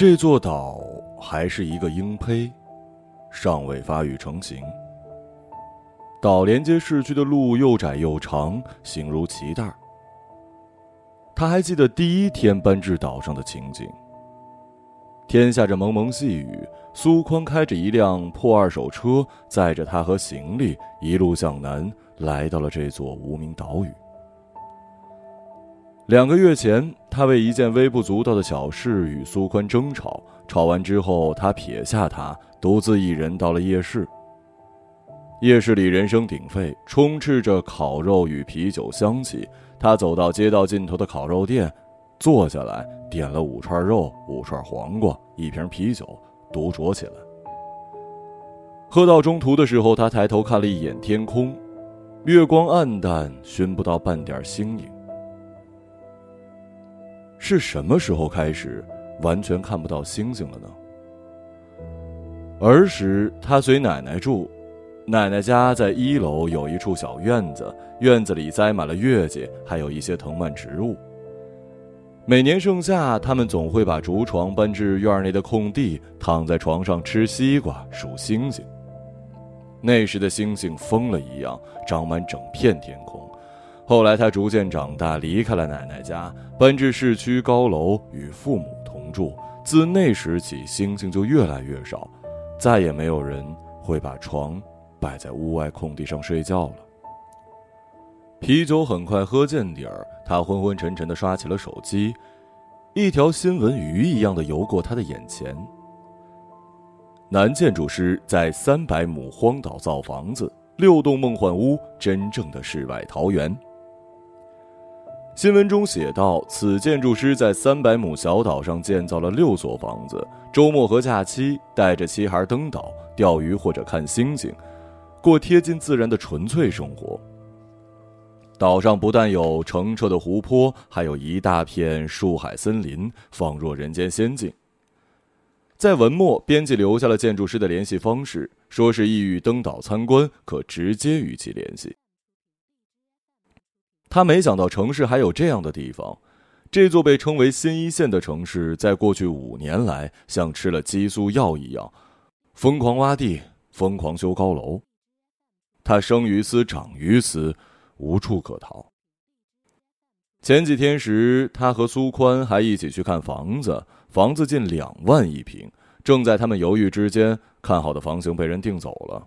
这座岛还是一个鹰胚，尚未发育成型。岛连接市区的路又窄又长，形如脐带。他还记得第一天搬至岛上的情景。天下着蒙蒙细雨，苏宽开着一辆破二手车，载着他和行李，一路向南，来到了这座无名岛屿。两个月前，他为一件微不足道的小事与苏宽争吵，吵完之后，他撇下他，独自一人到了夜市。夜市里人声鼎沸，充斥着烤肉与啤酒香气。他走到街道尽头的烤肉店，坐下来。点了五串肉、五串黄瓜、一瓶啤酒，独酌起来。喝到中途的时候，他抬头看了一眼天空，月光暗淡，寻不到半点星影。是什么时候开始完全看不到星星了呢？儿时他随奶奶住，奶奶家在一楼有一处小院子，院子里栽满了月季，还有一些藤蔓植物。每年盛夏，他们总会把竹床搬至院内的空地，躺在床上吃西瓜、数星星。那时的星星疯了一样，长满整片天空。后来他逐渐长大，离开了奶奶家，搬至市区高楼，与父母同住。自那时起，星星就越来越少，再也没有人会把床摆在屋外空地上睡觉了。啤酒很快喝见底儿，他昏昏沉沉的刷起了手机，一条新闻鱼一样的游过他的眼前。男建筑师在三百亩荒岛造房子，六栋梦幻屋，真正的世外桃源。新闻中写道：此建筑师在三百亩小岛上建造了六所房子，周末和假期带着妻孩登岛钓鱼或者看星星，过贴近自然的纯粹生活。岛上不但有澄澈的湖泊，还有一大片树海森林，仿若人间仙境。在文末，编辑留下了建筑师的联系方式，说是意欲登岛参观，可直接与其联系。他没想到城市还有这样的地方，这座被称为新一线的城市，在过去五年来像吃了激素药一样，疯狂挖地，疯狂修高楼。他生于斯，长于斯。无处可逃。前几天时，他和苏宽还一起去看房子，房子近两万一平。正在他们犹豫之间，看好的房型被人订走了。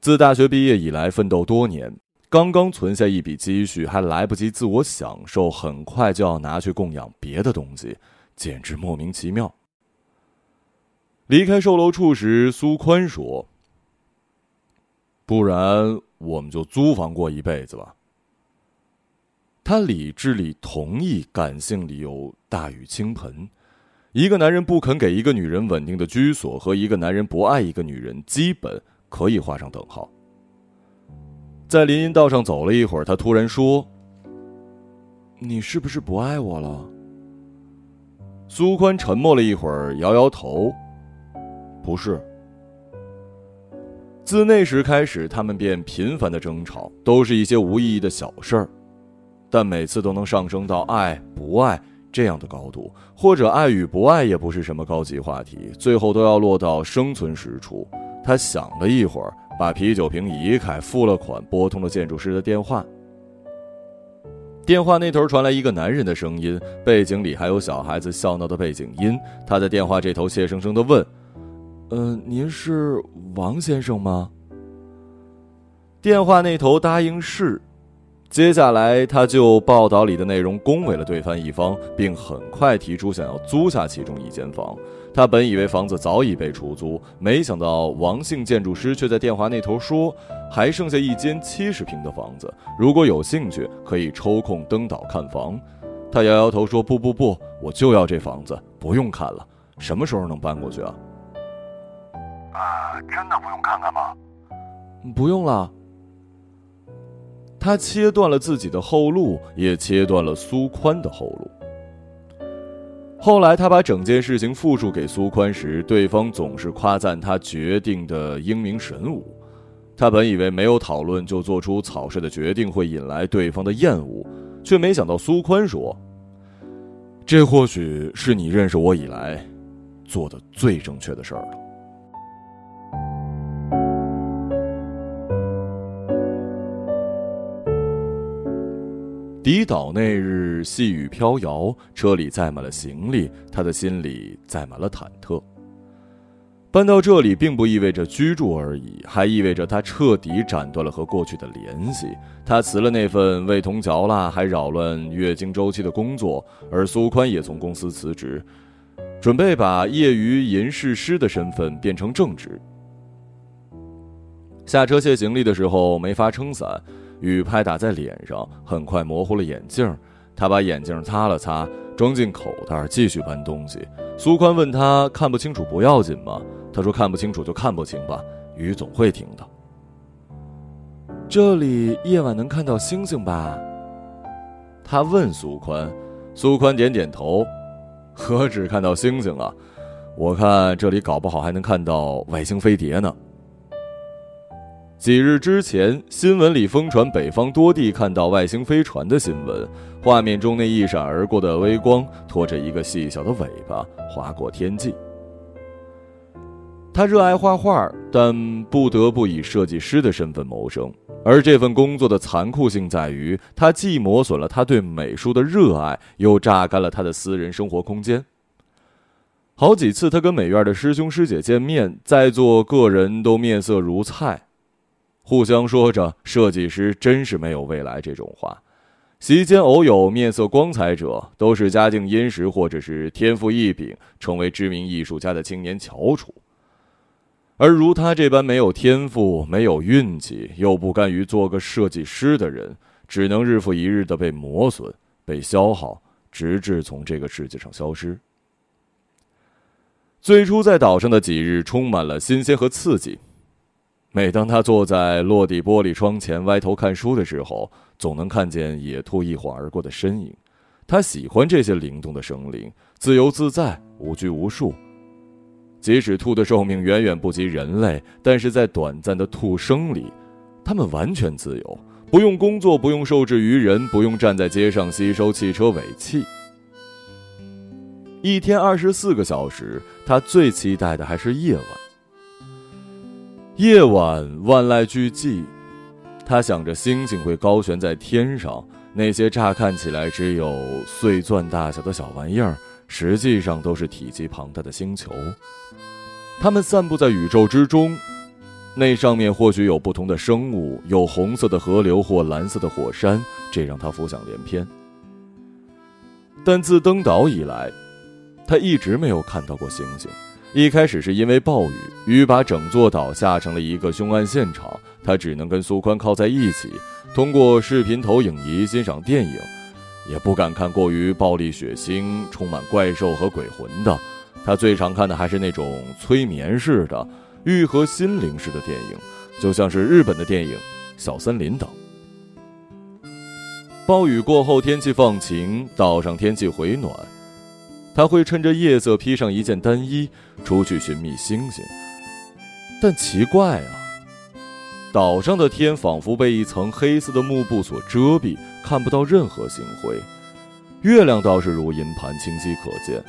自大学毕业以来，奋斗多年，刚刚存下一笔积蓄，还来不及自我享受，很快就要拿去供养别的东西，简直莫名其妙。离开售楼处时，苏宽说：“不然。”我们就租房过一辈子吧。他理智里同意，感性里又大雨倾盆。一个男人不肯给一个女人稳定的居所，和一个男人不爱一个女人，基本可以画上等号。在林荫道上走了一会儿，他突然说：“你是不是不爱我了？”苏宽沉默了一会儿，摇摇头：“不是。”自那时开始，他们便频繁的争吵，都是一些无意义的小事儿，但每次都能上升到爱不爱这样的高度，或者爱与不爱也不是什么高级话题，最后都要落到生存实处。他想了一会儿，把啤酒瓶移开，付了款，拨通了建筑师的电话。电话那头传来一个男人的声音，背景里还有小孩子笑闹的背景音。他在电话这头怯生生的问。嗯，您是王先生吗？电话那头答应是，接下来他就报道里的内容恭维了对方一方，并很快提出想要租下其中一间房。他本以为房子早已被出租，没想到王姓建筑师却在电话那头说，还剩下一间七十平的房子，如果有兴趣可以抽空登岛看房。他摇摇头说：“不不不，我就要这房子，不用看了，什么时候能搬过去啊？”啊，真的不用看看吗？不用了。他切断了自己的后路，也切断了苏宽的后路。后来，他把整件事情复述给苏宽时，对方总是夸赞他决定的英明神武。他本以为没有讨论就做出草率的决定会引来对方的厌恶，却没想到苏宽说：“这或许是你认识我以来做的最正确的事儿了。抵岛那日，细雨飘摇，车里载满了行李，他的心里载满了忐忑。搬到这里并不意味着居住而已，还意味着他彻底斩断了和过去的联系。他辞了那份味同嚼蜡还扰乱月经周期的工作，而苏宽也从公司辞职，准备把业余吟诗师的身份变成正职。下车卸行李的时候没法撑伞，雨拍打在脸上，很快模糊了眼镜。他把眼镜擦了擦，装进口袋，继续搬东西。苏宽问他：“看不清楚不要紧吗？”他说：“看不清楚就看不清吧，雨总会停的。”这里夜晚能看到星星吧？他问苏宽，苏宽点点头。何止看到星星啊，我看这里搞不好还能看到外星飞碟呢。几日之前，新闻里疯传北方多地看到外星飞船的新闻，画面中那一闪而过的微光，拖着一个细小的尾巴划过天际。他热爱画画，但不得不以设计师的身份谋生。而这份工作的残酷性在于，他既磨损了他对美术的热爱，又榨干了他的私人生活空间。好几次，他跟美院的师兄师姐见面，在座个人都面色如菜，互相说着“设计师真是没有未来”这种话。席间偶有面色光彩者，都是家境殷实或者是天赋异禀，成为知名艺术家的青年翘楚。而如他这般没有天赋、没有运气，又不甘于做个设计师的人，只能日复一日的被磨损、被消耗，直至从这个世界上消失。最初在岛上的几日，充满了新鲜和刺激。每当他坐在落地玻璃窗前歪头看书的时候，总能看见野兔一晃而过的身影。他喜欢这些灵动的生灵，自由自在，无拘无束。即使兔的寿命远远不及人类，但是在短暂的兔生里，它们完全自由，不用工作，不用受制于人，不用站在街上吸收汽车尾气。一天二十四个小时，他最期待的还是夜晚。夜晚万籁俱寂，他想着星星会高悬在天上，那些乍看起来只有碎钻大小的小玩意儿。实际上都是体积庞大的星球，它们散布在宇宙之中，那上面或许有不同的生物，有红色的河流或蓝色的火山，这让他浮想联翩。但自登岛以来，他一直没有看到过星星。一开始是因为暴雨，雨把整座岛下成了一个凶案现场，他只能跟苏宽靠在一起，通过视频投影仪欣赏电影。也不敢看过于暴力、血腥、充满怪兽和鬼魂的，他最常看的还是那种催眠式的、愈合心灵式的电影，就像是日本的电影《小森林》等。暴雨过后，天气放晴，岛上天气回暖，他会趁着夜色披上一件单衣，出去寻觅星星。但奇怪啊！岛上的天仿佛被一层黑色的幕布所遮蔽，看不到任何星辉。月亮倒是如银盘，清晰可见。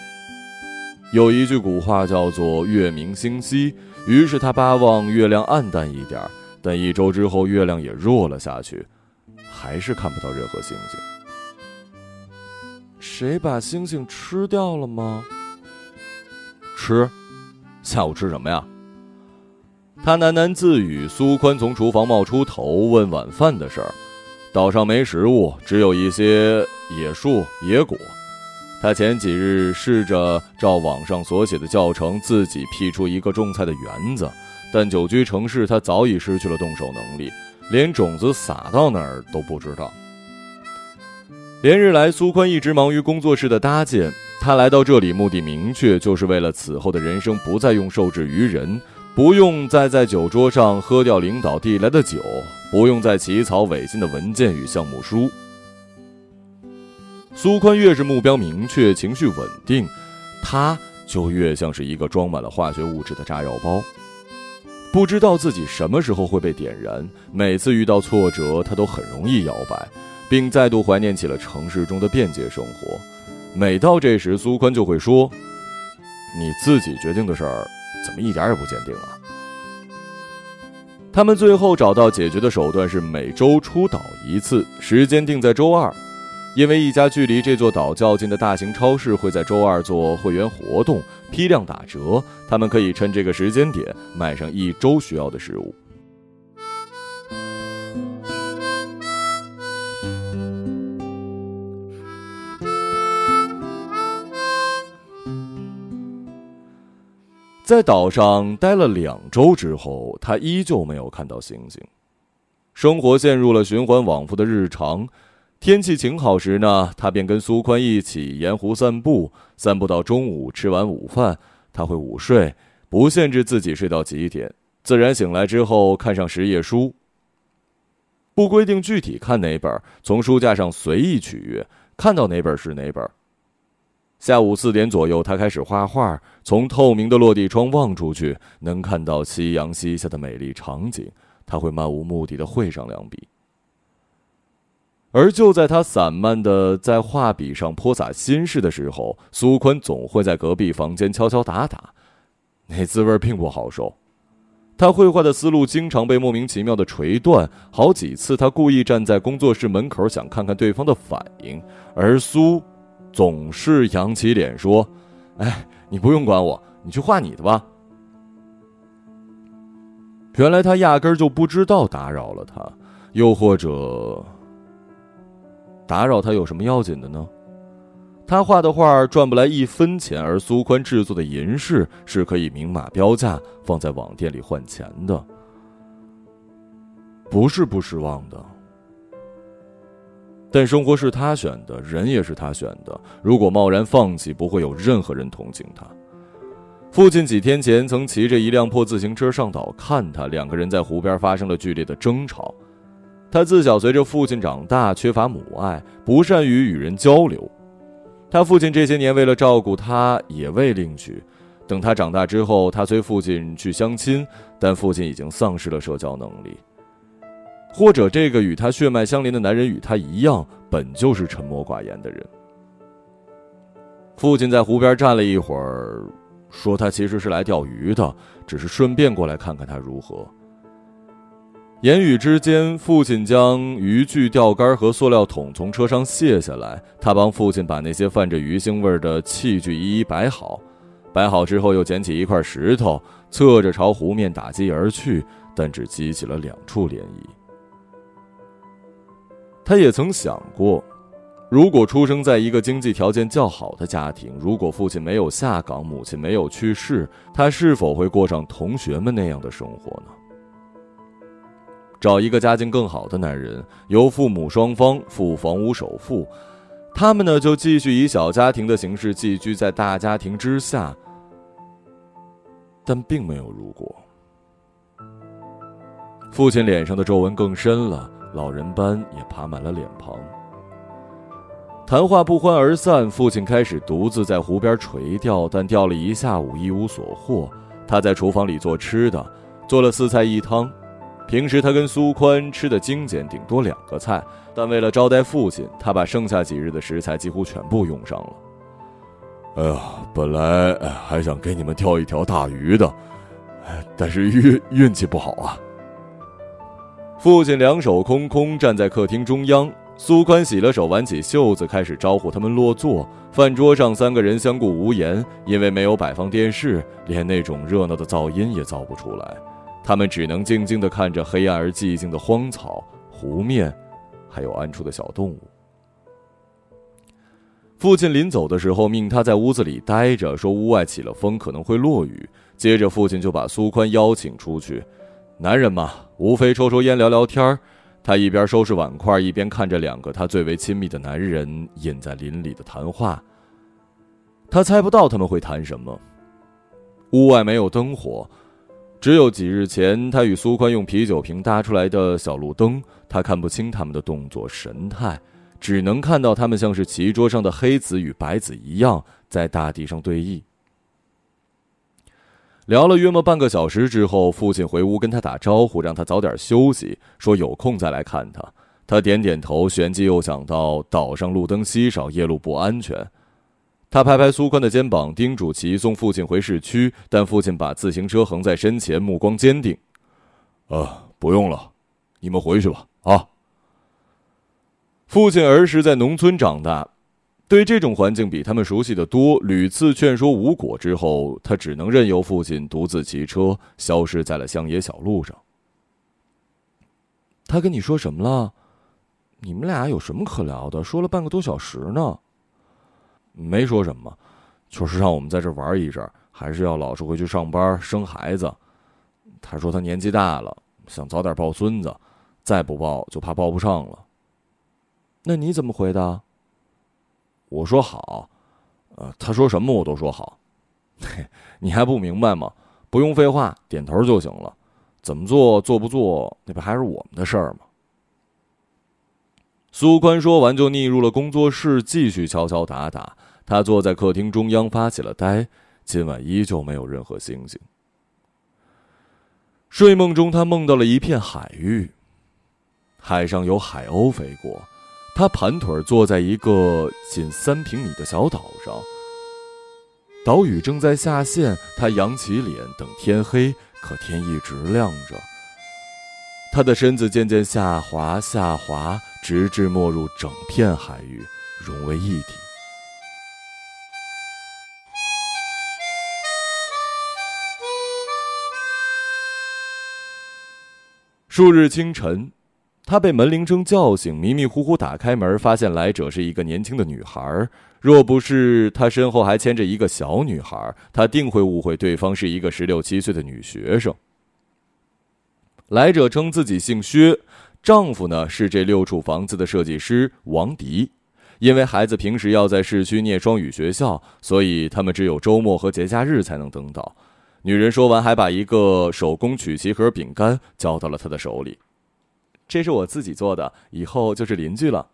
有一句古话叫做“月明星稀”，于是他巴望月亮暗淡一点。但一周之后，月亮也弱了下去，还是看不到任何星星。谁把星星吃掉了吗？吃？下午吃什么呀？他喃喃自语。苏宽从厨房冒出头，问晚饭的事儿。岛上没食物，只有一些野树、野果。他前几日试着照网上所写的教程，自己辟出一个种菜的园子，但久居城市，他早已失去了动手能力，连种子撒到哪儿都不知道。连日来，苏宽一直忙于工作室的搭建。他来到这里目的明确，就是为了此后的人生不再用受制于人。不用再在酒桌上喝掉领导递来的酒，不用再起草违心的文件与项目书。苏宽越是目标明确、情绪稳定，他就越像是一个装满了化学物质的炸药包，不知道自己什么时候会被点燃。每次遇到挫折，他都很容易摇摆，并再度怀念起了城市中的便捷生活。每到这时，苏宽就会说：“你自己决定的事儿，怎么一点也不坚定啊？”他们最后找到解决的手段是每周出岛一次，时间定在周二，因为一家距离这座岛较近的大型超市会在周二做会员活动，批量打折，他们可以趁这个时间点买上一周需要的食物。在岛上待了两周之后，他依旧没有看到星星。生活陷入了循环往复的日常。天气晴好时呢，他便跟苏宽一起沿湖散步，散步到中午，吃完午饭，他会午睡，不限制自己睡到几点，自然醒来之后看上十页书。不规定具体看哪本，从书架上随意取阅，看到哪本是哪本。下午四点左右，他开始画画。从透明的落地窗望出去，能看到夕阳西下的美丽场景。他会漫无目的的绘上两笔。而就在他散漫的在画笔上泼洒心事的时候，苏坤总会在隔壁房间敲敲打打，那滋味并不好受。他绘画的思路经常被莫名其妙的锤断。好几次，他故意站在工作室门口，想看看对方的反应，而苏。总是扬起脸说：“哎，你不用管我，你去画你的吧。”原来他压根就不知道打扰了他，又或者打扰他有什么要紧的呢？他画的画赚不来一分钱，而苏宽制作的银饰是可以明码标价放在网店里换钱的，不是不失望的。但生活是他选的，人也是他选的。如果贸然放弃，不会有任何人同情他。父亲几天前曾骑着一辆破自行车上岛看他，两个人在湖边发生了剧烈的争吵。他自小随着父亲长大，缺乏母爱，不善于与人交流。他父亲这些年为了照顾他，也未另娶。等他长大之后，他随父亲去相亲，但父亲已经丧失了社交能力。或者这个与他血脉相连的男人与他一样，本就是沉默寡言的人。父亲在湖边站了一会儿，说他其实是来钓鱼的，只是顺便过来看看他如何。言语之间，父亲将渔具、钓竿和塑料桶从车上卸下来，他帮父亲把那些泛着鱼腥味的器具一一摆好。摆好之后，又捡起一块石头，侧着朝湖面打击而去，但只激起了两处涟漪。他也曾想过，如果出生在一个经济条件较好的家庭，如果父亲没有下岗，母亲没有去世，他是否会过上同学们那样的生活呢？找一个家境更好的男人，由父母双方付房屋首付，他们呢就继续以小家庭的形式寄居在大家庭之下。但并没有如果。父亲脸上的皱纹更深了。老人斑也爬满了脸庞。谈话不欢而散，父亲开始独自在湖边垂钓，但钓了一下午一无所获。他在厨房里做吃的，做了四菜一汤。平时他跟苏宽吃的精简，顶多两个菜，但为了招待父亲，他把剩下几日的食材几乎全部用上了。哎呀，本来还想给你们钓一条大鱼的，但是运运气不好啊。父亲两手空空站在客厅中央，苏宽洗了手，挽起袖子，开始招呼他们落座。饭桌上三个人相顾无言，因为没有摆放电视，连那种热闹的噪音也造不出来。他们只能静静地看着黑暗而寂静的荒草、湖面，还有暗处的小动物。父亲临走的时候，命他在屋子里待着，说屋外起了风，可能会落雨。接着，父亲就把苏宽邀请出去。男人嘛，无非抽抽烟、聊聊天儿。他一边收拾碗筷，一边看着两个他最为亲密的男人隐在林里的谈话。他猜不到他们会谈什么。屋外没有灯火，只有几日前他与苏宽用啤酒瓶搭出来的小路灯。他看不清他们的动作神态，只能看到他们像是棋桌上的黑子与白子一样，在大地上对弈。聊了约莫半个小时之后，父亲回屋跟他打招呼，让他早点休息，说有空再来看他。他点点头，旋即又想到岛上路灯稀少，夜路不安全。他拍拍苏宽的肩膀，叮嘱其送父亲回市区，但父亲把自行车横在身前，目光坚定：“啊，不用了，你们回去吧。”啊。父亲儿时在农村长大，对这种环境比他们熟悉的多。屡次劝说无果之后，他只能任由父亲独自骑车消失在了乡野小路上。他跟你说什么了？你们俩有什么可聊的？说了半个多小时呢。没说什么，就是让我们在这玩一阵，还是要老实回去上班生孩子。他说他年纪大了，想早点抱孙子，再不抱就怕抱不上了。那你怎么回答？我说好，呃，他说什么我都说好。嘿，你还不明白吗？不用废话，点头就行了。怎么做做不做，那不还是我们的事儿吗？苏宽说完就逆入了工作室，继续敲敲打打。他坐在客厅中央发起了呆，今晚依旧没有任何星星。睡梦中，他梦到了一片海域，海上有海鸥飞过，他盘腿坐在一个仅三平米的小岛上。岛屿正在下陷，他扬起脸等天黑，可天一直亮着。他的身子渐渐下滑，下滑，直至没入整片海域，融为一体。数日清晨，他被门铃声叫醒，迷迷糊糊打开门，发现来者是一个年轻的女孩。若不是他身后还牵着一个小女孩，他定会误会对方是一个十六七岁的女学生。来者称自己姓薛，丈夫呢是这六处房子的设计师王迪。因为孩子平时要在市区念双语学校，所以他们只有周末和节假日才能登岛。女人说完，还把一个手工曲奇盒饼干交到了他的手里。这是我自己做的，以后就是邻居了。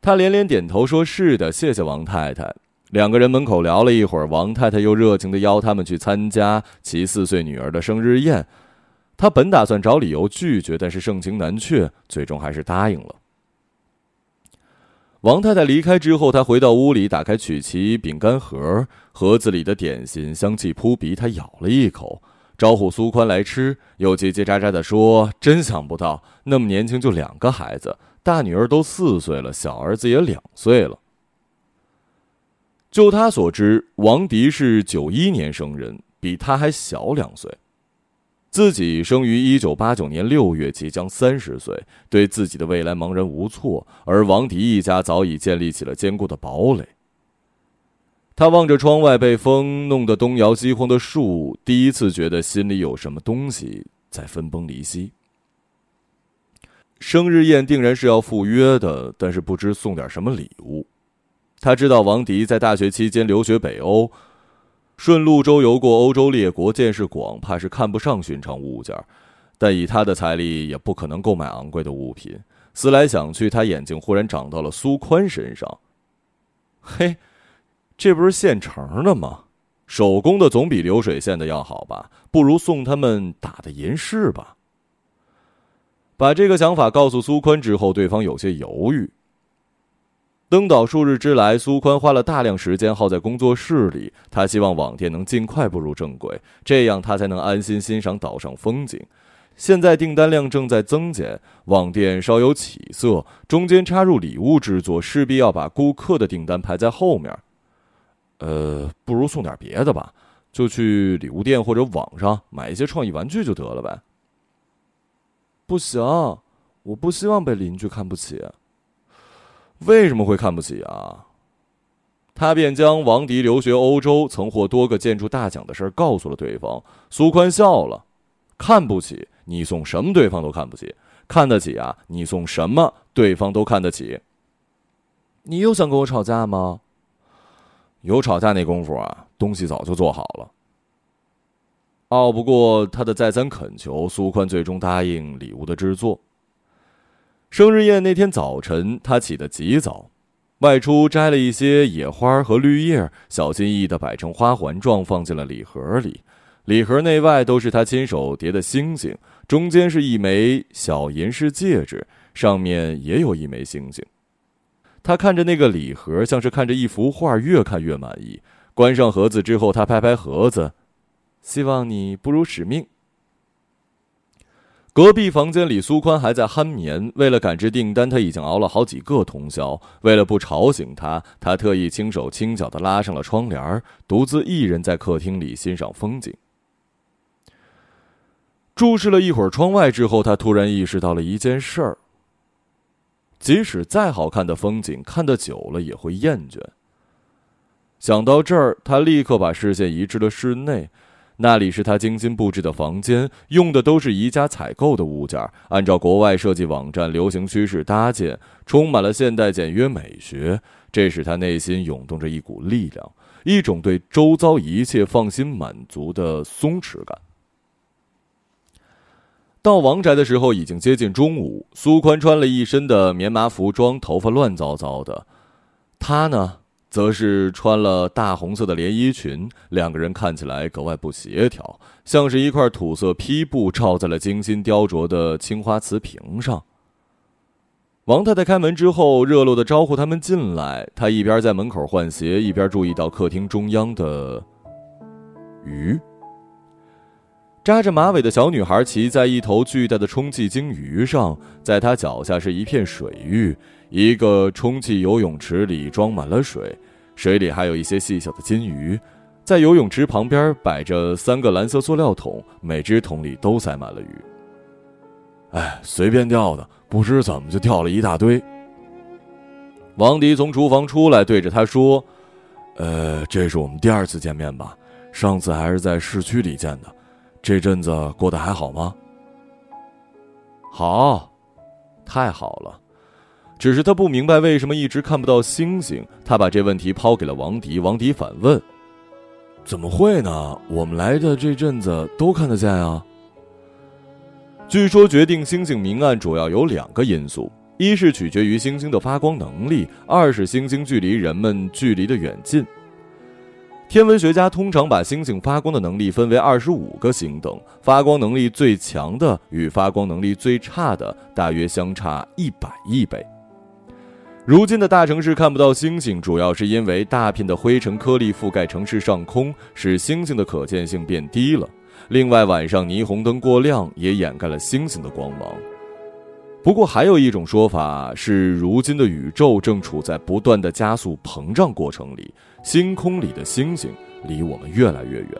他连连点头说：“是的，谢谢王太太。”两个人门口聊了一会儿，王太太又热情的邀他们去参加其四岁女儿的生日宴。他本打算找理由拒绝，但是盛情难却，最终还是答应了。王太太离开之后，他回到屋里，打开曲奇饼干盒，盒子里的点心香气扑鼻。他咬了一口，招呼苏宽来吃，又叽叽喳喳地说：“真想不到，那么年轻就两个孩子，大女儿都四岁了，小儿子也两岁了。”就他所知，王迪是九一年生人，比他还小两岁。自己生于一九八九年六月，即将三十岁，对自己的未来茫然无措。而王迪一家早已建立起了坚固的堡垒。他望着窗外被风弄得东摇西晃的树，第一次觉得心里有什么东西在分崩离析。生日宴定然是要赴约的，但是不知送点什么礼物。他知道王迪在大学期间留学北欧。顺路周游过欧洲列国，见识广，怕是看不上寻常物件但以他的财力，也不可能购买昂贵的物品。思来想去，他眼睛忽然长到了苏宽身上。嘿，这不是现成的吗？手工的总比流水线的要好吧？不如送他们打的银饰吧。把这个想法告诉苏宽之后，对方有些犹豫。登岛数日之来，苏宽花了大量时间耗在工作室里。他希望网店能尽快步入正轨，这样他才能安心欣赏岛上风景。现在订单量正在增减，网店稍有起色，中间插入礼物制作，势必要把顾客的订单排在后面。呃，不如送点别的吧，就去礼物店或者网上买一些创意玩具就得了呗。不行，我不希望被邻居看不起。为什么会看不起啊？他便将王迪留学欧洲、曾获多个建筑大奖的事告诉了对方。苏宽笑了：“看不起你送什么，对方都看不起；看得起啊，你送什么，对方都看得起。”你又想跟我吵架吗？有吵架那功夫啊，东西早就做好了。拗不过他的再三恳求，苏宽最终答应礼物的制作。生日宴那天早晨，他起得极早，外出摘了一些野花和绿叶，小心翼翼地摆成花环状，放进了礼盒里。礼盒内外都是他亲手叠的星星，中间是一枚小银饰戒指，上面也有一枚星星。他看着那个礼盒，像是看着一幅画，越看越满意。关上盒子之后，他拍拍盒子，希望你不辱使命。隔壁房间里，苏宽还在酣眠。为了赶制订单，他已经熬了好几个通宵。为了不吵醒他，他特意轻手轻脚的拉上了窗帘，独自一人在客厅里欣赏风景。注视了一会儿窗外之后，他突然意识到了一件事儿：即使再好看的风景，看得久了也会厌倦。想到这儿，他立刻把视线移至了室内。那里是他精心布置的房间，用的都是宜家采购的物件，按照国外设计网站流行趋势搭建，充满了现代简约美学。这使他内心涌动着一股力量，一种对周遭一切放心满足的松弛感。到王宅的时候已经接近中午，苏宽穿了一身的棉麻服装，头发乱糟糟的。他呢？则是穿了大红色的连衣裙，两个人看起来格外不协调，像是一块土色坯布罩在了精心雕琢的青花瓷瓶上。王太太开门之后，热络的招呼他们进来。她一边在门口换鞋，一边注意到客厅中央的鱼。扎着马尾的小女孩骑在一头巨大的充气鲸鱼上，在她脚下是一片水域。一个充气游泳池里装满了水，水里还有一些细小的金鱼。在游泳池旁边摆着三个蓝色塑料桶，每只桶里都塞满了鱼。哎，随便钓的，不知怎么就钓了一大堆。王迪从厨房出来，对着他说：“呃，这是我们第二次见面吧？上次还是在市区里见的。这阵子过得还好吗？”“好，太好了。”只是他不明白为什么一直看不到星星。他把这问题抛给了王迪，王迪反问：“怎么会呢？我们来的这阵子都看得见啊。”据说决定星星明暗主要有两个因素：一是取决于星星的发光能力，二是星星距离人们距离的远近。天文学家通常把星星发光的能力分为二十五个星等，发光能力最强的与发光能力最差的大约相差一百亿倍。如今的大城市看不到星星，主要是因为大片的灰尘颗粒覆盖城市上空，使星星的可见性变低了。另外，晚上霓虹灯过亮也掩盖了星星的光芒。不过，还有一种说法是，如今的宇宙正处在不断的加速膨胀过程里，星空里的星星离我们越来越远。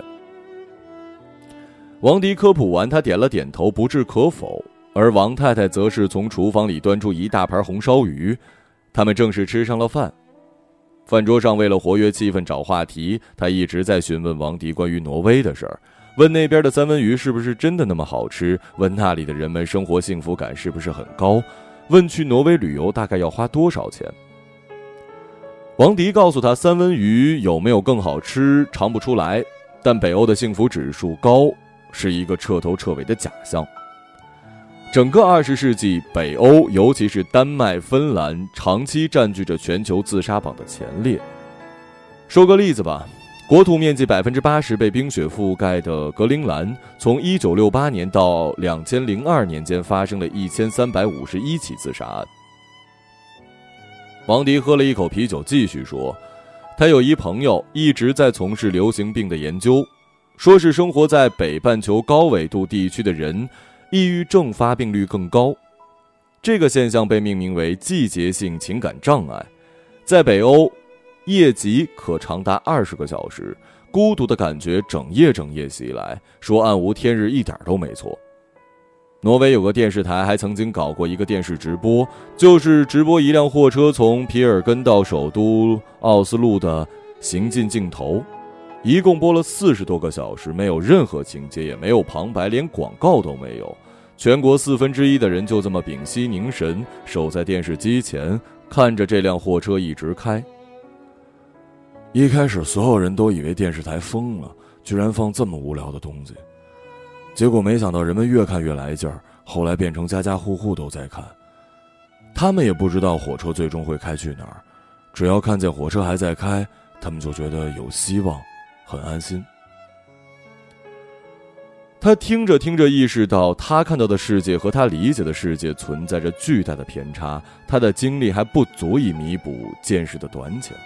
王迪科普完，他点了点头，不置可否。而王太太则是从厨房里端出一大盘红烧鱼。他们正式吃上了饭，饭桌上为了活跃气氛找话题，他一直在询问王迪关于挪威的事儿，问那边的三文鱼是不是真的那么好吃，问那里的人们生活幸福感是不是很高，问去挪威旅游大概要花多少钱。王迪告诉他，三文鱼有没有更好吃，尝不出来，但北欧的幸福指数高是一个彻头彻尾的假象。整个二十世纪，北欧，尤其是丹麦、芬兰，长期占据着全球自杀榜的前列。说个例子吧，国土面积百分之八十被冰雪覆盖的格陵兰，从一九六八年到两千零二年间，发生了一千三百五十一起自杀案。王迪喝了一口啤酒，继续说：“他有一朋友一直在从事流行病的研究，说是生活在北半球高纬度地区的人。”抑郁症发病率更高，这个现象被命名为季节性情感障碍。在北欧，夜极可长达二十个小时，孤独的感觉整夜整夜袭来，说暗无天日一点都没错。挪威有个电视台还曾经搞过一个电视直播，就是直播一辆货车从皮尔根到首都奥斯陆的行进镜头。一共播了四十多个小时，没有任何情节，也没有旁白，连广告都没有。全国四分之一的人就这么屏息凝神，守在电视机前，看着这辆货车一直开。一开始，所有人都以为电视台疯了，居然放这么无聊的东西。结果没想到，人们越看越来劲儿，后来变成家家户户都在看。他们也不知道火车最终会开去哪儿，只要看见火车还在开，他们就觉得有希望。很安心。他听着听着，意识到他看到的世界和他理解的世界存在着巨大的偏差，他的经历还不足以弥补见识的短浅。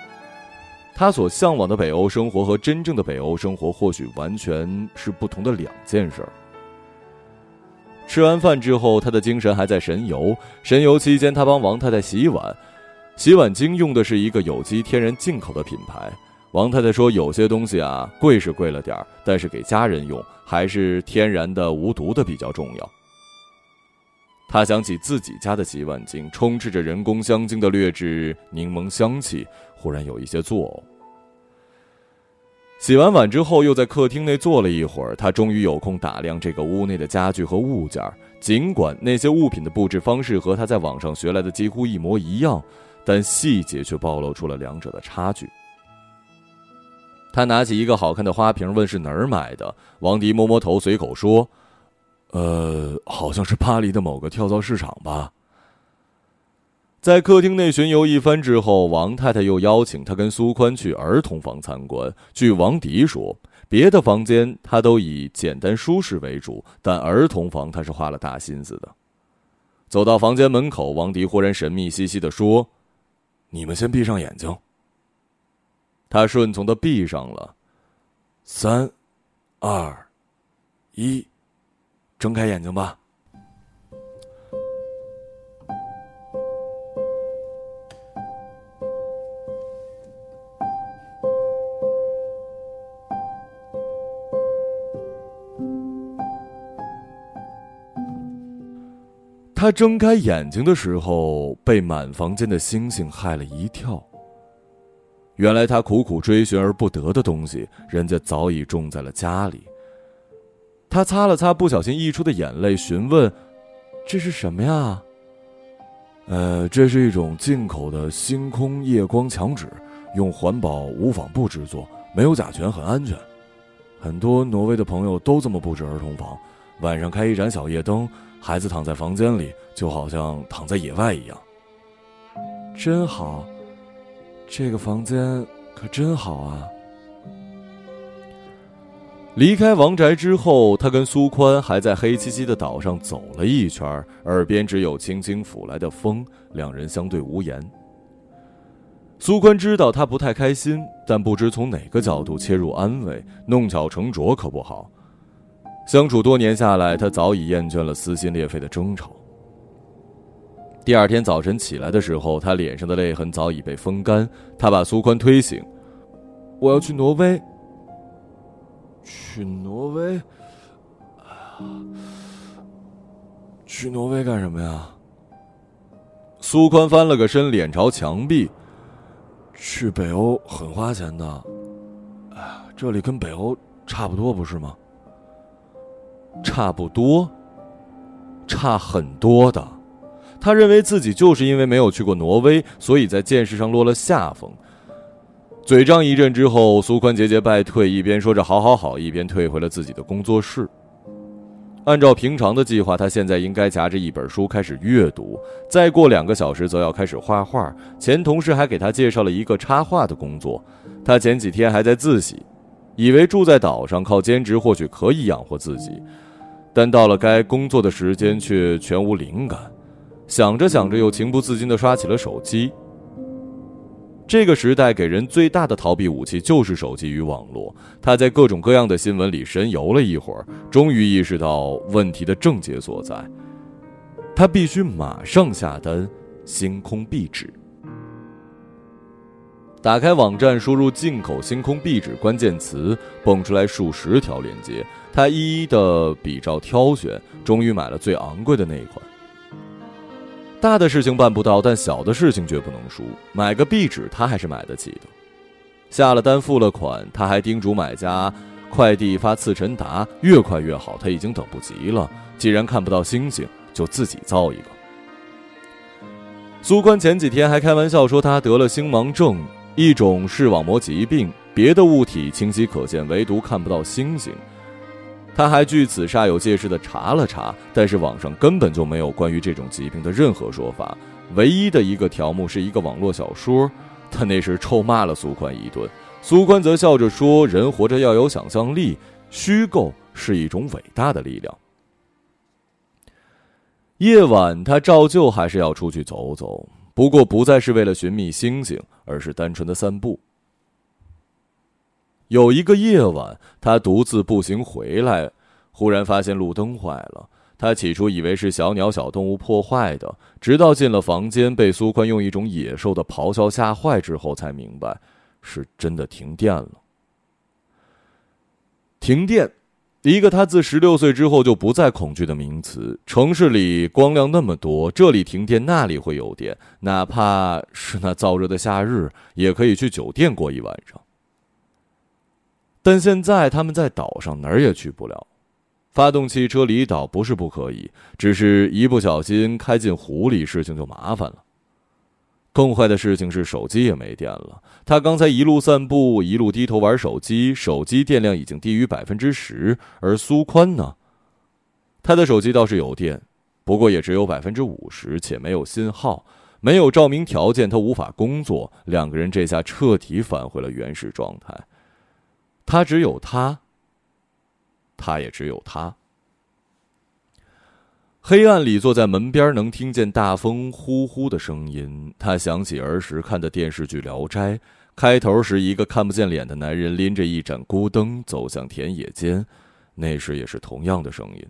他所向往的北欧生活和真正的北欧生活或许完全是不同的两件事儿。吃完饭之后，他的精神还在神游。神游期间，他帮王太太洗碗，洗碗精用的是一个有机天然进口的品牌。王太太说：“有些东西啊，贵是贵了点儿，但是给家人用，还是天然的、无毒的比较重要。”他想起自己家的洗碗精，充斥着人工香精的劣质柠檬香气，忽然有一些作呕。洗完碗之后，又在客厅内坐了一会儿，他终于有空打量这个屋内的家具和物件。尽管那些物品的布置方式和他在网上学来的几乎一模一样，但细节却暴露出了两者的差距。他拿起一个好看的花瓶，问是哪儿买的。王迪摸摸头，随口说：“呃，好像是巴黎的某个跳蚤市场吧。”在客厅内巡游一番之后，王太太又邀请他跟苏宽去儿童房参观。据王迪说，别的房间他都以简单舒适为主，但儿童房他是花了大心思的。走到房间门口，王迪忽然神秘兮兮的说：“你们先闭上眼睛。”他顺从的闭上了，三、二、一，睁开眼睛吧。他睁开眼睛的时候，被满房间的星星害了一跳。原来他苦苦追寻而不得的东西，人家早已种在了家里。他擦了擦不小心溢出的眼泪，询问：“这是什么呀？”“呃，这是一种进口的星空夜光墙纸，用环保无纺布制作，没有甲醛，很安全。很多挪威的朋友都这么布置儿童房，晚上开一盏小夜灯，孩子躺在房间里，就好像躺在野外一样。真好。”这个房间可真好啊！离开王宅之后，他跟苏宽还在黑漆漆的岛上走了一圈，耳边只有轻轻拂来的风，两人相对无言。苏宽知道他不太开心，但不知从哪个角度切入安慰，弄巧成拙可不好。相处多年下来，他早已厌倦了撕心裂肺的争吵。第二天早晨起来的时候，他脸上的泪痕早已被风干。他把苏宽推醒：“我要去挪威。”去挪威？去挪威干什么呀？苏宽翻了个身，脸朝墙壁：“去北欧很花钱的。哎，这里跟北欧差不多，不是吗？差不多，差很多的。”他认为自己就是因为没有去过挪威，所以在见识上落了下风。嘴仗一阵之后，苏宽节节败退，一边说着“好好好”，一边退回了自己的工作室。按照平常的计划，他现在应该夹着一本书开始阅读，再过两个小时则要开始画画。前同事还给他介绍了一个插画的工作。他前几天还在自习，以为住在岛上靠兼职或许可以养活自己，但到了该工作的时间却全无灵感。想着想着，又情不自禁地刷起了手机。这个时代给人最大的逃避武器就是手机与网络。他在各种各样的新闻里神游了一会儿，终于意识到问题的症结所在。他必须马上下单星空壁纸。打开网站，输入“进口星空壁纸”关键词，蹦出来数十条链接。他一一的比照挑选，终于买了最昂贵的那一款。大的事情办不到，但小的事情绝不能输。买个壁纸，他还是买得起的。下了单，付了款，他还叮嘱买家，快递发次晨达，越快越好。他已经等不及了。既然看不到星星，就自己造一个。苏宽前几天还开玩笑说他得了星盲症，一种视网膜疾病，别的物体清晰可见，唯独看不到星星。他还据此煞有介事地查了查，但是网上根本就没有关于这种疾病的任何说法。唯一的一个条目是一个网络小说，他那时臭骂了苏宽一顿。苏宽则笑着说：“人活着要有想象力，虚构是一种伟大的力量。夜晚，他照旧还是要出去走走，不过不再是为了寻觅星星，而是单纯的散步。有一个夜晚，他独自步行回来，忽然发现路灯坏了。他起初以为是小鸟、小动物破坏的，直到进了房间，被苏宽用一种野兽的咆哮吓坏之后，才明白是真的停电了。停电。一个他自十六岁之后就不再恐惧的名词。城市里光亮那么多，这里停电，那里会有电，哪怕是那燥热的夏日，也可以去酒店过一晚上。但现在他们在岛上，哪儿也去不了。发动汽车离岛不是不可以，只是一不小心开进湖里，事情就麻烦了。更坏的事情是，手机也没电了。他刚才一路散步，一路低头玩手机，手机电量已经低于百分之十。而苏宽呢？他的手机倒是有电，不过也只有百分之五十，且没有信号，没有照明条件，他无法工作。两个人这下彻底返回了原始状态。他只有他，他也只有他。黑暗里，坐在门边，能听见大风呼呼的声音。他想起儿时看的电视剧《聊斋》，开头时一个看不见脸的男人拎着一盏孤灯走向田野间，那时也是同样的声音。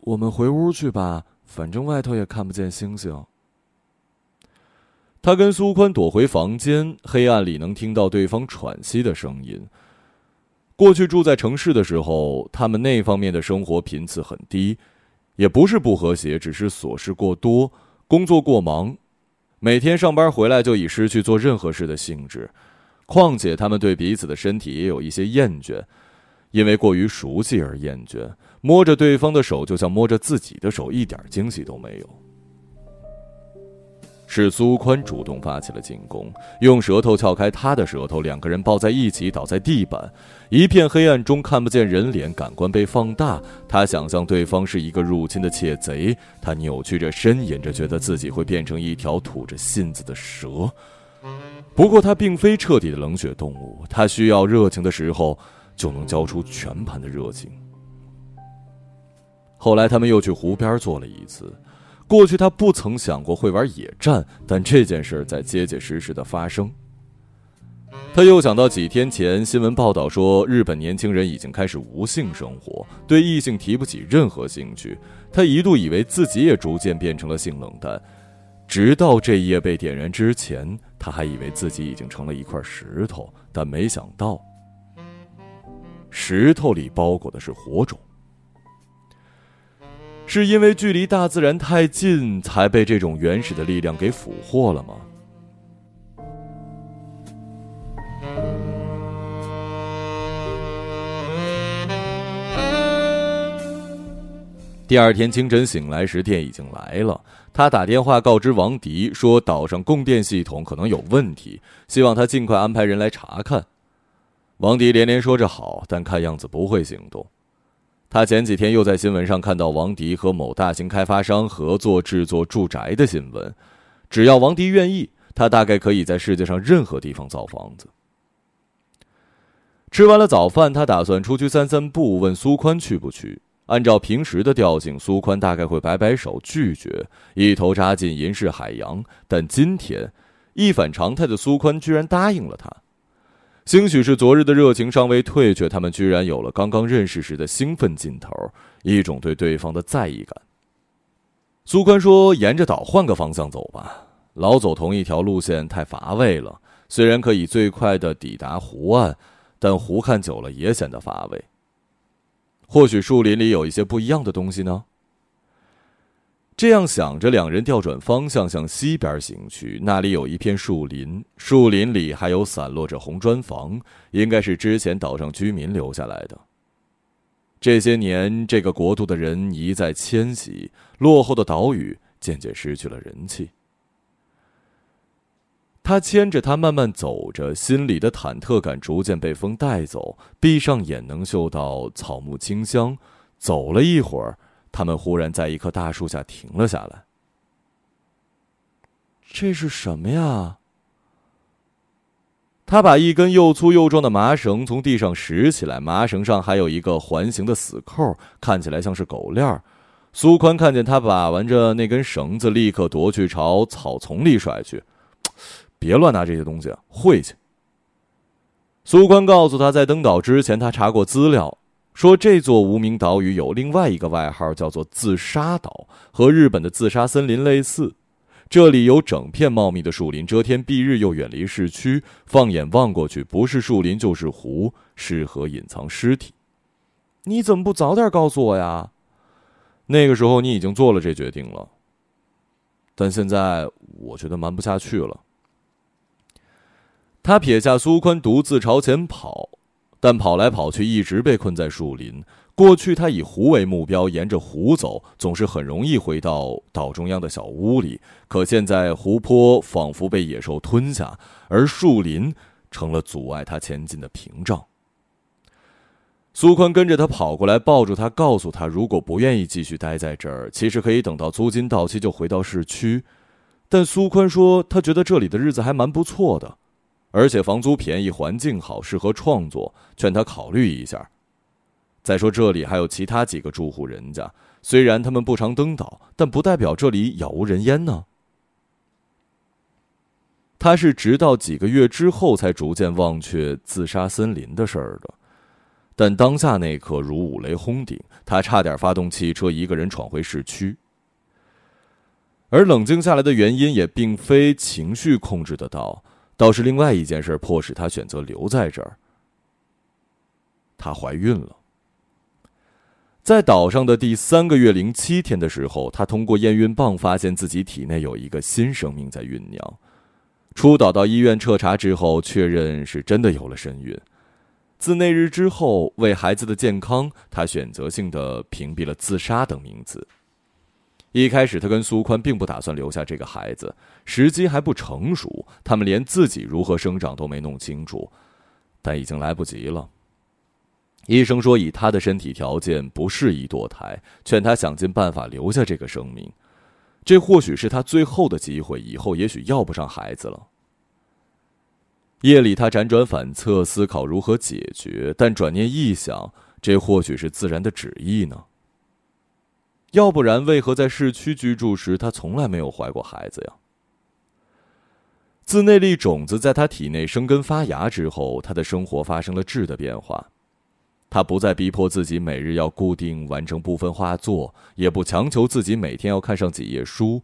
我们回屋去吧，反正外头也看不见星星。他跟苏宽躲回房间，黑暗里能听到对方喘息的声音。过去住在城市的时候，他们那方面的生活频次很低。也不是不和谐，只是琐事过多，工作过忙，每天上班回来就已失去做任何事的兴致。况且他们对彼此的身体也有一些厌倦，因为过于熟悉而厌倦。摸着对方的手，就像摸着自己的手，一点惊喜都没有。是苏宽主动发起了进攻，用舌头撬开他的舌头，两个人抱在一起倒在地板，一片黑暗中看不见人脸，感官被放大。他想象对方是一个入侵的窃贼，他扭曲着呻吟着，觉得自己会变成一条吐着信子的蛇。不过他并非彻底的冷血动物，他需要热情的时候就能交出全盘的热情。后来他们又去湖边坐了一次。过去他不曾想过会玩野战，但这件事在结结实实的发生。他又想到几天前新闻报道说，日本年轻人已经开始无性生活，对异性提不起任何兴趣。他一度以为自己也逐渐变成了性冷淡，直到这夜被点燃之前，他还以为自己已经成了一块石头，但没想到，石头里包裹的是火种。是因为距离大自然太近，才被这种原始的力量给俘获了吗？第二天清晨醒来时，电已经来了。他打电话告知王迪说，岛上供电系统可能有问题，希望他尽快安排人来查看。王迪连连说着好，但看样子不会行动。他前几天又在新闻上看到王迪和某大型开发商合作制作住宅的新闻，只要王迪愿意，他大概可以在世界上任何地方造房子。吃完了早饭，他打算出去散散步，问苏宽去不去。按照平时的调性，苏宽大概会摆摆手拒绝，一头扎进银饰海洋。但今天，一反常态的苏宽居然答应了他。兴许是昨日的热情尚未退却，他们居然有了刚刚认识时的兴奋劲头，一种对对方的在意感。苏宽说：“沿着岛换个方向走吧，老走同一条路线太乏味了。虽然可以最快的抵达湖岸，但湖看久了也显得乏味。或许树林里有一些不一样的东西呢。”这样想着，两人调转方向向西边行去。那里有一片树林，树林里还有散落着红砖房，应该是之前岛上居民留下来的。这些年，这个国度的人一再迁徙，落后的岛屿渐渐失去了人气。他牵着她慢慢走着，心里的忐忑感逐渐被风带走。闭上眼，能嗅到草木清香。走了一会儿。他们忽然在一棵大树下停了下来。这是什么呀？他把一根又粗又壮的麻绳从地上拾起来，麻绳上还有一个环形的死扣，看起来像是狗链儿。苏宽看见他把玩着那根绳子，立刻夺去朝草丛里甩去。别乱拿这些东西，晦气。苏宽告诉他，在登岛之前，他查过资料，说这座无名岛屿有另外一个外号，叫做“自杀岛”，和日本的自杀森林类似。这里有整片茂密的树林，遮天蔽日，又远离市区。放眼望过去，不是树林就是湖，适合隐藏尸体。你怎么不早点告诉我呀？那个时候你已经做了这决定了。但现在我觉得瞒不下去了。他撇下苏宽，独自朝前跑，但跑来跑去，一直被困在树林。过去，他以湖为目标，沿着湖走，总是很容易回到岛中央的小屋里。可现在，湖泊仿佛被野兽吞下，而树林成了阻碍他前进的屏障。苏宽跟着他跑过来，抱住他，告诉他，如果不愿意继续待在这儿，其实可以等到租金到期就回到市区。但苏宽说，他觉得这里的日子还蛮不错的，而且房租便宜，环境好，适合创作，劝他考虑一下。再说，这里还有其他几个住户人家，虽然他们不常登岛，但不代表这里杳无人烟呢。他是直到几个月之后才逐渐忘却自杀森林的事儿的，但当下那刻如五雷轰顶，他差点发动汽车，一个人闯回市区。而冷静下来的原因也并非情绪控制得到，倒是另外一件事迫使她选择留在这儿。她怀孕了。在岛上的第三个月零七天的时候，她通过验孕棒发现自己体内有一个新生命在酝酿。出岛到医院彻查之后，确认是真的有了身孕。自那日之后，为孩子的健康，她选择性的屏蔽了自杀等名字。一开始，他跟苏宽并不打算留下这个孩子，时机还不成熟，他们连自己如何生长都没弄清楚，但已经来不及了。医生说，以他的身体条件不适宜堕胎，劝他想尽办法留下这个生命。这或许是他最后的机会，以后也许要不上孩子了。夜里，他辗转反侧，思考如何解决，但转念一想，这或许是自然的旨意呢？要不然，为何在市区居住时，他从来没有怀过孩子呀？自那粒种子在他体内生根发芽之后，他的生活发生了质的变化。他不再逼迫自己每日要固定完成部分画作，也不强求自己每天要看上几页书，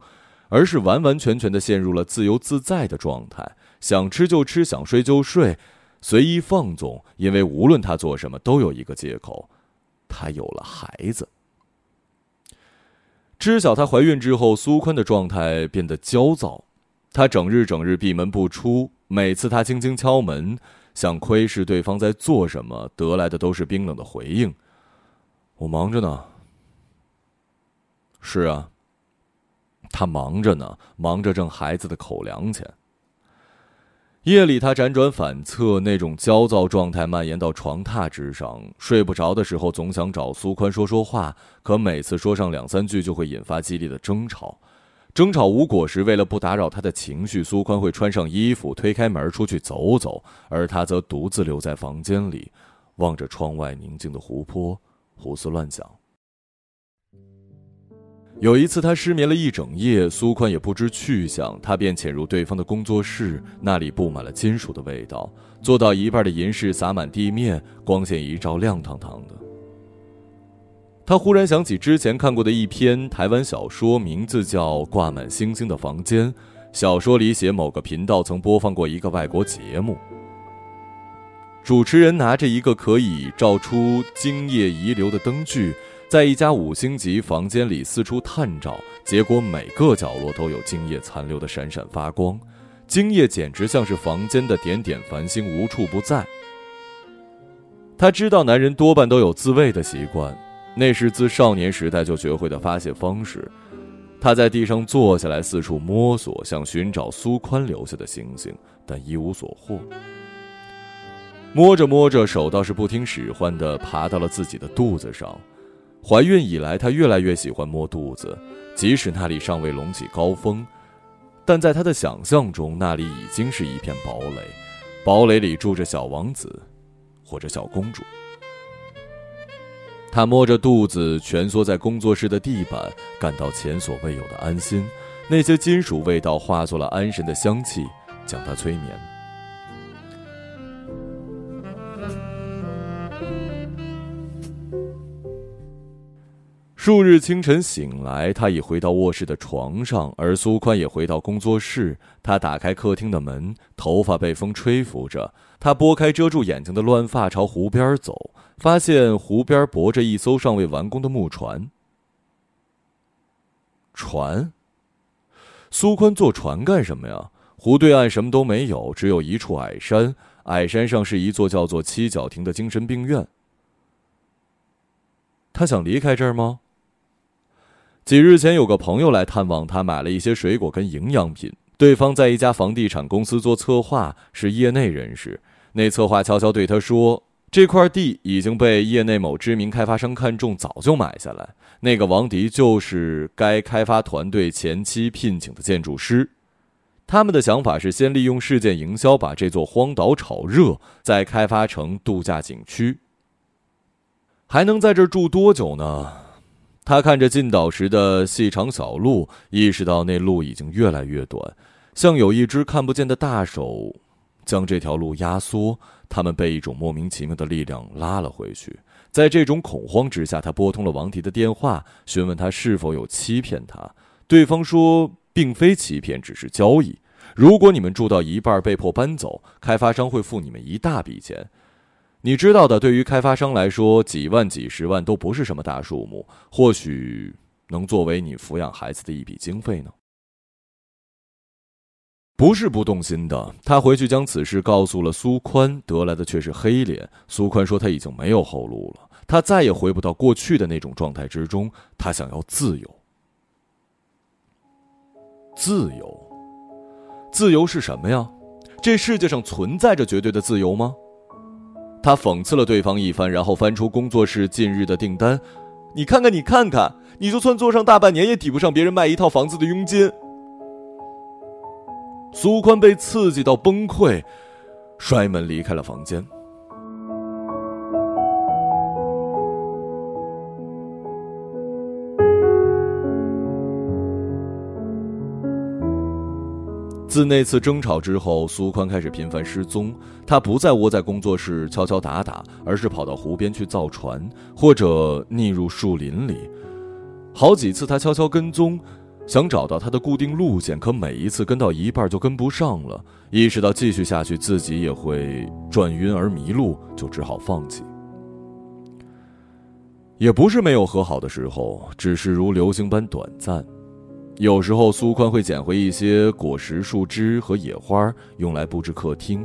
而是完完全全的陷入了自由自在的状态，想吃就吃，想睡就睡，随意放纵。因为无论他做什么，都有一个借口：他有了孩子。知晓她怀孕之后，苏宽的状态变得焦躁，他整日整日闭门不出，每次他轻轻敲门。想窥视对方在做什么，得来的都是冰冷的回应。我忙着呢。是啊，他忙着呢，忙着挣孩子的口粮钱。夜里，他辗转反侧，那种焦躁状态蔓延到床榻之上。睡不着的时候，总想找苏宽说说话，可每次说上两三句，就会引发激烈的争吵。争吵无果时，为了不打扰他的情绪，苏宽会穿上衣服，推开门出去走走，而他则独自留在房间里，望着窗外宁静的湖泊，胡思乱想。有一次，他失眠了一整夜，苏宽也不知去向，他便潜入对方的工作室，那里布满了金属的味道，做到一半的银饰洒满地面，光线一照，亮堂堂的。他忽然想起之前看过的一篇台湾小说，名字叫《挂满星星的房间》。小说里写某个频道曾播放过一个外国节目，主持人拿着一个可以照出精液遗留的灯具，在一家五星级房间里四处探照，结果每个角落都有精液残留的闪闪发光，精液简直像是房间的点点繁星，无处不在。他知道男人多半都有自慰的习惯。那是自少年时代就学会的发泄方式。他在地上坐下来，四处摸索，想寻找苏宽留下的星星，但一无所获。摸着摸着，手倒是不听使唤的爬到了自己的肚子上。怀孕以来，她越来越喜欢摸肚子，即使那里尚未隆起高峰，但在她的想象中，那里已经是一片堡垒。堡垒里住着小王子，或者小公主。他摸着肚子，蜷缩在工作室的地板，感到前所未有的安心。那些金属味道化作了安神的香气，将他催眠。数日清晨醒来，他已回到卧室的床上，而苏宽也回到工作室。他打开客厅的门，头发被风吹拂着。他拨开遮住眼睛的乱发，朝湖边走，发现湖边泊着一艘尚未完工的木船。船？苏宽坐船干什么呀？湖对岸什么都没有，只有一处矮山，矮山上是一座叫做七角亭的精神病院。他想离开这儿吗？几日前，有个朋友来探望他，买了一些水果跟营养品。对方在一家房地产公司做策划，是业内人士。那策划悄悄对他说：“这块地已经被业内某知名开发商看中，早就买下来。那个王迪就是该开发团队前期聘请的建筑师。他们的想法是先利用事件营销，把这座荒岛炒热，再开发成度假景区。还能在这住多久呢？”他看着进岛时的细长小路，意识到那路已经越来越短，像有一只看不见的大手将这条路压缩。他们被一种莫名其妙的力量拉了回去。在这种恐慌之下，他拨通了王迪的电话，询问他是否有欺骗他。对方说，并非欺骗，只是交易。如果你们住到一半被迫搬走，开发商会付你们一大笔钱。你知道的，对于开发商来说，几万、几十万都不是什么大数目，或许能作为你抚养孩子的一笔经费呢。不是不动心的，他回去将此事告诉了苏宽，得来的却是黑脸。苏宽说他已经没有后路了，他再也回不到过去的那种状态之中，他想要自由。自由，自由是什么呀？这世界上存在着绝对的自由吗？他讽刺了对方一番，然后翻出工作室近日的订单，你看看，你看看，你就算做上大半年，也抵不上别人卖一套房子的佣金。苏宽被刺激到崩溃，摔门离开了房间。自那次争吵之后，苏宽开始频繁失踪。他不再窝在工作室敲敲打打，而是跑到湖边去造船，或者匿入树林里。好几次，他悄悄跟踪，想找到他的固定路线，可每一次跟到一半就跟不上了。意识到继续下去自己也会转晕而迷路，就只好放弃。也不是没有和好的时候，只是如流星般短暂。有时候，苏宽会捡回一些果实、树枝和野花，用来布置客厅。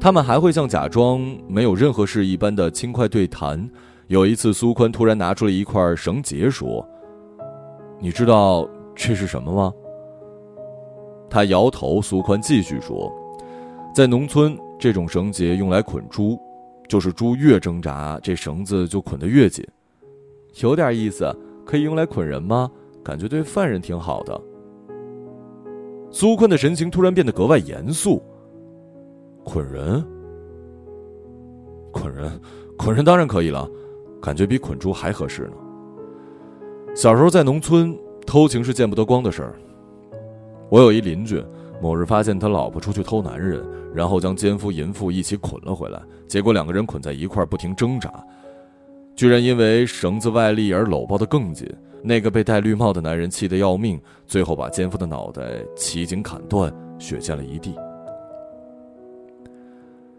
他们还会像假装没有任何事一般的轻快对谈。有一次，苏宽突然拿出了一块绳结，说：“你知道这是什么吗？”他摇头。苏宽继续说：“在农村，这种绳结用来捆猪，就是猪越挣扎，这绳子就捆得越紧。有点意思，可以用来捆人吗？”感觉对犯人挺好的。苏坤的神情突然变得格外严肃。捆人？捆人？捆人当然可以了，感觉比捆猪还合适呢。小时候在农村，偷情是见不得光的事儿。我有一邻居，某日发现他老婆出去偷男人，然后将奸夫淫妇一起捆了回来，结果两个人捆在一块儿不停挣扎，居然因为绳子外力而搂抱得更紧。那个被戴绿帽的男人气得要命，最后把奸夫的脑袋齐颈砍断，血溅了一地。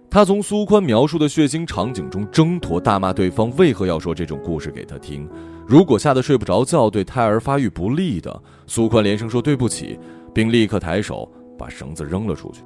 他从苏宽描述的血腥场景中挣脱，大骂对方为何要说这种故事给他听。如果吓得睡不着觉，对胎儿发育不利的，苏宽连声说对不起，并立刻抬手把绳子扔了出去。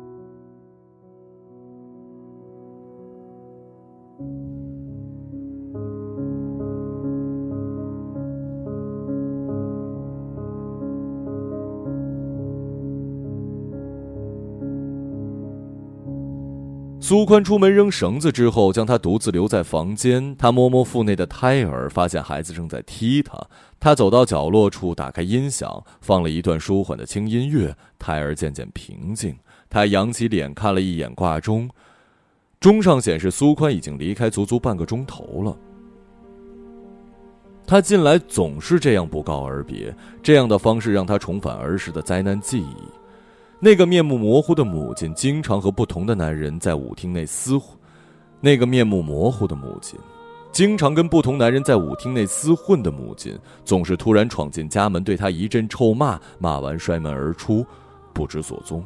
苏宽出门扔绳子之后，将他独自留在房间。他摸摸腹内的胎儿，发现孩子正在踢他。他走到角落处，打开音响，放了一段舒缓的轻音乐。胎儿渐渐平静。他扬起脸看了一眼挂钟，钟上显示苏宽已经离开足足半个钟头了。他近来总是这样不告而别，这样的方式让他重返儿时的灾难记忆。那个面目模糊的母亲经常和不同的男人在舞厅内厮混，那个面目模糊的母亲，经常跟不同男人在舞厅内厮混的母亲，总是突然闯进家门，对他一阵臭骂，骂完摔门而出，不知所踪。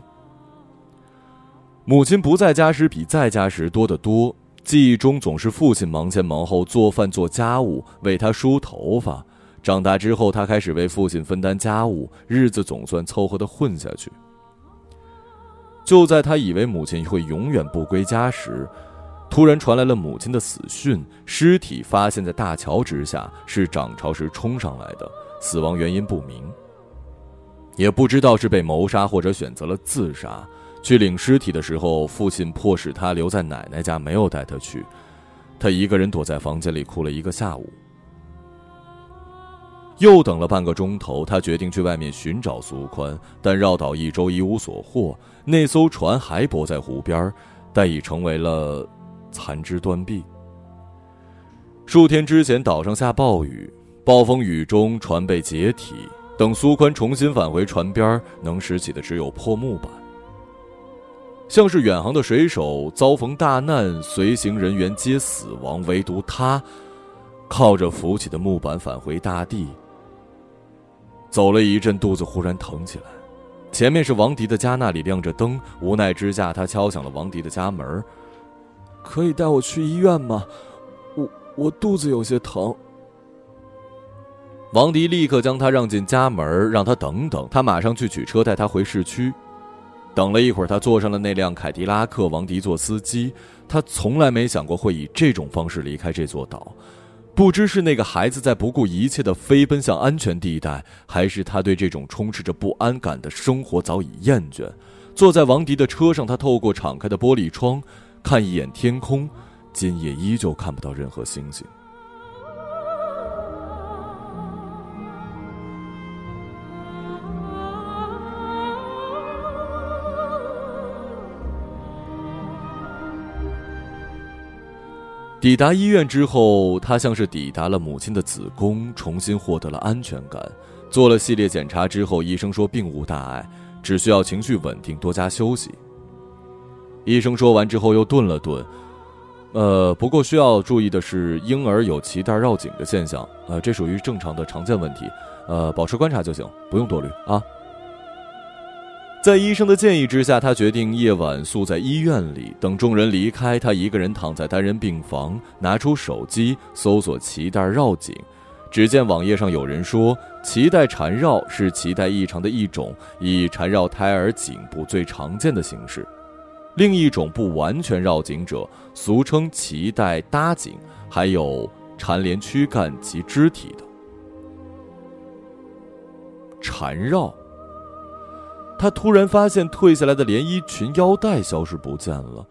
母亲不在家时比在家时多得多。记忆中总是父亲忙前忙后做饭做家务，为他梳头发。长大之后，他开始为父亲分担家务，日子总算凑合的混下去。就在他以为母亲会永远不归家时，突然传来了母亲的死讯，尸体发现在大桥之下，是涨潮时冲上来的，死亡原因不明，也不知道是被谋杀或者选择了自杀。去领尸体的时候，父亲迫使他留在奶奶家，没有带他去。他一个人躲在房间里哭了一个下午。又等了半个钟头，他决定去外面寻找苏宽，但绕岛一周一无所获。那艘船还泊在湖边，但已成为了残肢断臂。数天之前，岛上下暴雨，暴风雨中船被解体。等苏宽重新返回船边，能拾起的只有破木板。像是远航的水手遭逢大难，随行人员皆死亡，唯独他靠着浮起的木板返回大地。走了一阵，肚子忽然疼起来。前面是王迪的家，那里亮着灯。无奈之下，他敲响了王迪的家门：“可以带我去医院吗？我我肚子有些疼。”王迪立刻将他让进家门，让他等等，他马上去取车，带他回市区。等了一会儿，他坐上了那辆凯迪拉克，王迪做司机。他从来没想过会以这种方式离开这座岛，不知是那个孩子在不顾一切的飞奔向安全地带，还是他对这种充斥着不安感的生活早已厌倦。坐在王迪的车上，他透过敞开的玻璃窗，看一眼天空，今夜依旧看不到任何星星。抵达医院之后，他像是抵达了母亲的子宫，重新获得了安全感。做了系列检查之后，医生说并无大碍，只需要情绪稳定，多加休息。医生说完之后又顿了顿，呃，不过需要注意的是，婴儿有脐带绕颈的现象，呃，这属于正常的常见问题，呃，保持观察就行，不用多虑啊。在医生的建议之下，他决定夜晚宿在医院里，等众人离开，他一个人躺在单人病房，拿出手机搜索脐带绕颈。只见网页上有人说，脐带缠绕是脐带异常的一种，以缠绕胎儿颈部最常见的形式。另一种不完全绕颈者，俗称脐带搭颈，还有缠连躯干及肢体的缠绕。他突然发现退下来的连衣裙腰带消失不见了，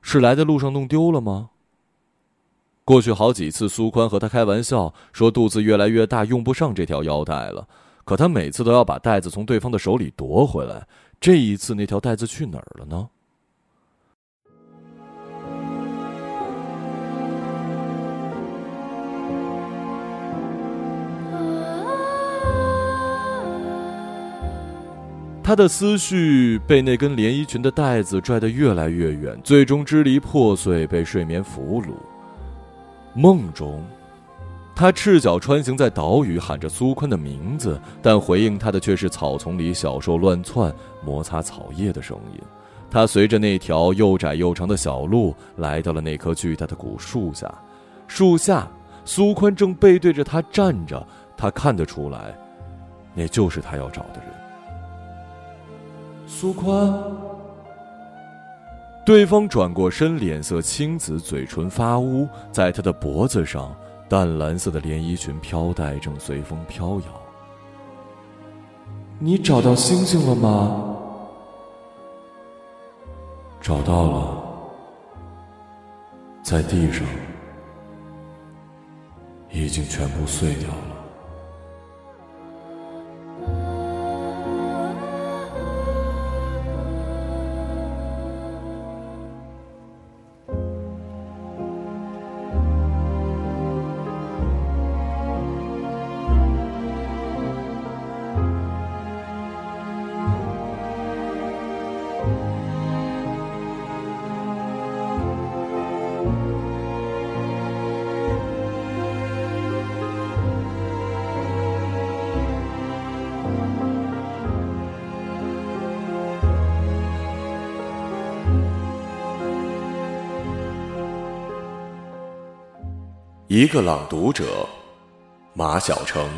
是来的路上弄丢了吗？过去好几次，苏宽和他开玩笑说肚子越来越大，用不上这条腰带了，可他每次都要把带子从对方的手里夺回来。这一次，那条带子去哪儿了呢？他的思绪被那根连衣裙的带子拽得越来越远，最终支离破碎，被睡眠俘虏。梦中，他赤脚穿行在岛屿，喊着苏宽的名字，但回应他的却是草丛里小兽乱窜、摩擦草叶的声音。他随着那条又窄又长的小路，来到了那棵巨大的古树下。树下，苏宽正背对着他站着，他看得出来，那就是他要找的人。苏宽，对方转过身，脸色青紫，嘴唇发乌，在他的脖子上，淡蓝色的连衣裙飘带正随风飘摇。你找到星星了吗？找到了，在地上，已经全部碎掉了。一个朗读者，马晓成。